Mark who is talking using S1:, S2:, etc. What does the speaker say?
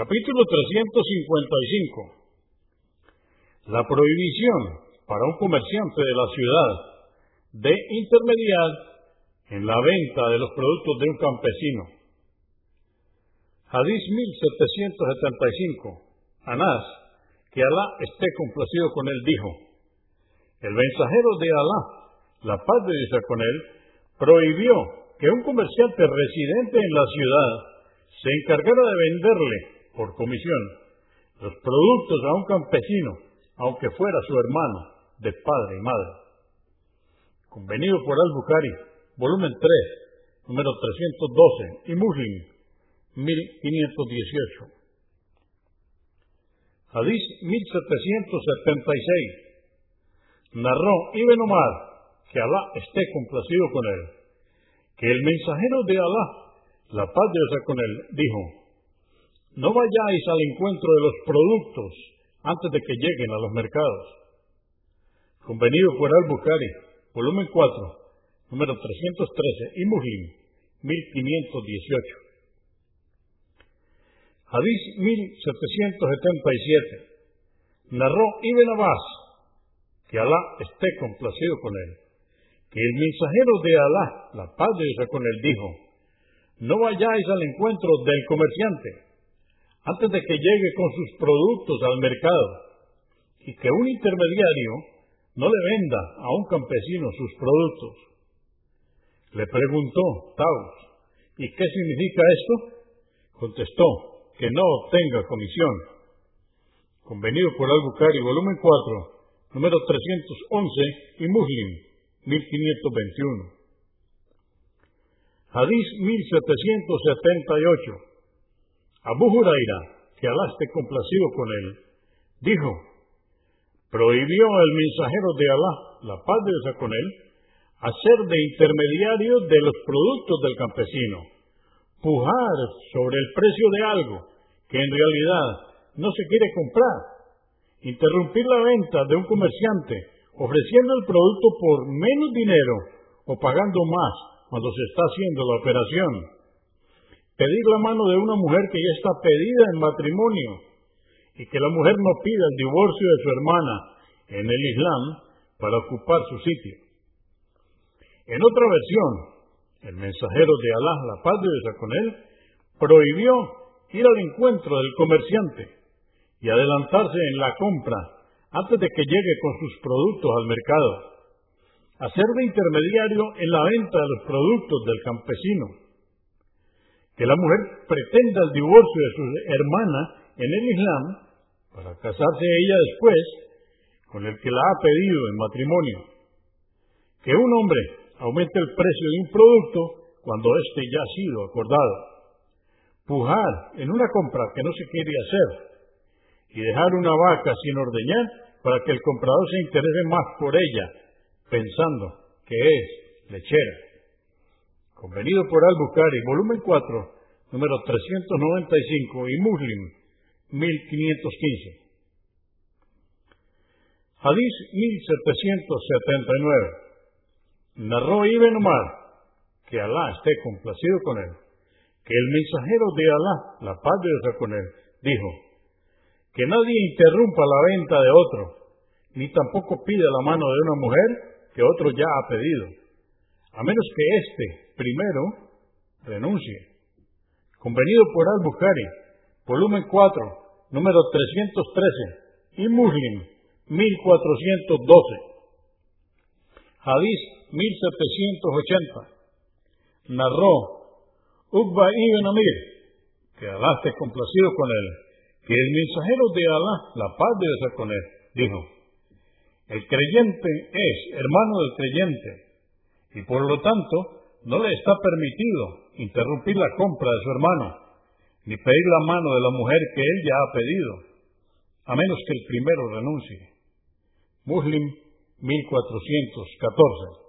S1: Capítulo 355. La prohibición para un comerciante de la ciudad de intermediar en la venta de los productos de un campesino. Hadís 1775. Anás, que Alá esté complacido con él, dijo, el mensajero de Alá, la paz de Dios con él, prohibió que un comerciante residente en la ciudad se encargara de venderle, por comisión, los productos a un campesino, aunque fuera su hermano, de padre y madre. Convenido por Al-Bukhari, volumen 3, número 312, y Muslim, 1518. Hadís 1776. Narró Ibn Omar, que Alá esté complacido con él, que el mensajero de Alá, la paz de Dios con él, dijo, no vayáis al encuentro de los productos antes de que lleguen a los mercados. Convenido por Al-Bukhari, volumen 4, número 313, y Muslim, 1518. Hadís 1777. Narró Ibn Abbas, que Alá esté complacido con él, que el mensajero de Alá, la paz de con él, dijo, no vayáis al encuentro del comerciante antes de que llegue con sus productos al mercado y que un intermediario no le venda a un campesino sus productos. Le preguntó Taus, ¿y qué significa esto? Contestó, que no obtenga comisión. Convenido por Al-Bukhari, volumen 4, número 311 y Muslim, 1521. Hadís 1778. Abu Huraira, que Alá complacido con él, dijo, prohibió el mensajero de Alá, la paz de Dios con él, hacer de intermediario de los productos del campesino, pujar sobre el precio de algo que en realidad no se quiere comprar, interrumpir la venta de un comerciante ofreciendo el producto por menos dinero o pagando más cuando se está haciendo la operación, pedir la mano de una mujer que ya está pedida en matrimonio y que la mujer no pida el divorcio de su hermana en el Islam para ocupar su sitio. En otra versión, el mensajero de Alá, la paz de Dios con él, prohibió ir al encuentro del comerciante y adelantarse en la compra antes de que llegue con sus productos al mercado, hacer de intermediario en la venta de los productos del campesino, que la mujer pretenda el divorcio de su hermana en el Islam para casarse ella después con el que la ha pedido en matrimonio, que un hombre aumente el precio de un producto cuando éste ya ha sido acordado. Pujar en una compra que no se quiere hacer. Y dejar una vaca sin ordeñar para que el comprador se interese más por ella, pensando que es lechera. Convenido por Al-Bukhari, volumen 4, número 395 y Muslim, 1515. Hadís 1779. Narró Ibn Omar, que Alá esté complacido con él que el mensajero de Alá, la paz de Dios con él, dijo, que nadie interrumpa la venta de otro, ni tampoco pida la mano de una mujer que otro ya ha pedido, a menos que éste primero renuncie. Convenido por Al-Bukhari, volumen 4, número 313, y Muslim, 1412. Hadís 1780. Narró Uqba ibn Amir, que Alá esté complacido con él, que el mensajero de Alá, la paz debe ser con él, dijo, el creyente es hermano del creyente, y por lo tanto no le está permitido interrumpir la compra de su hermano, ni pedir la mano de la mujer que él ya ha pedido, a menos que el primero renuncie. Muslim 1414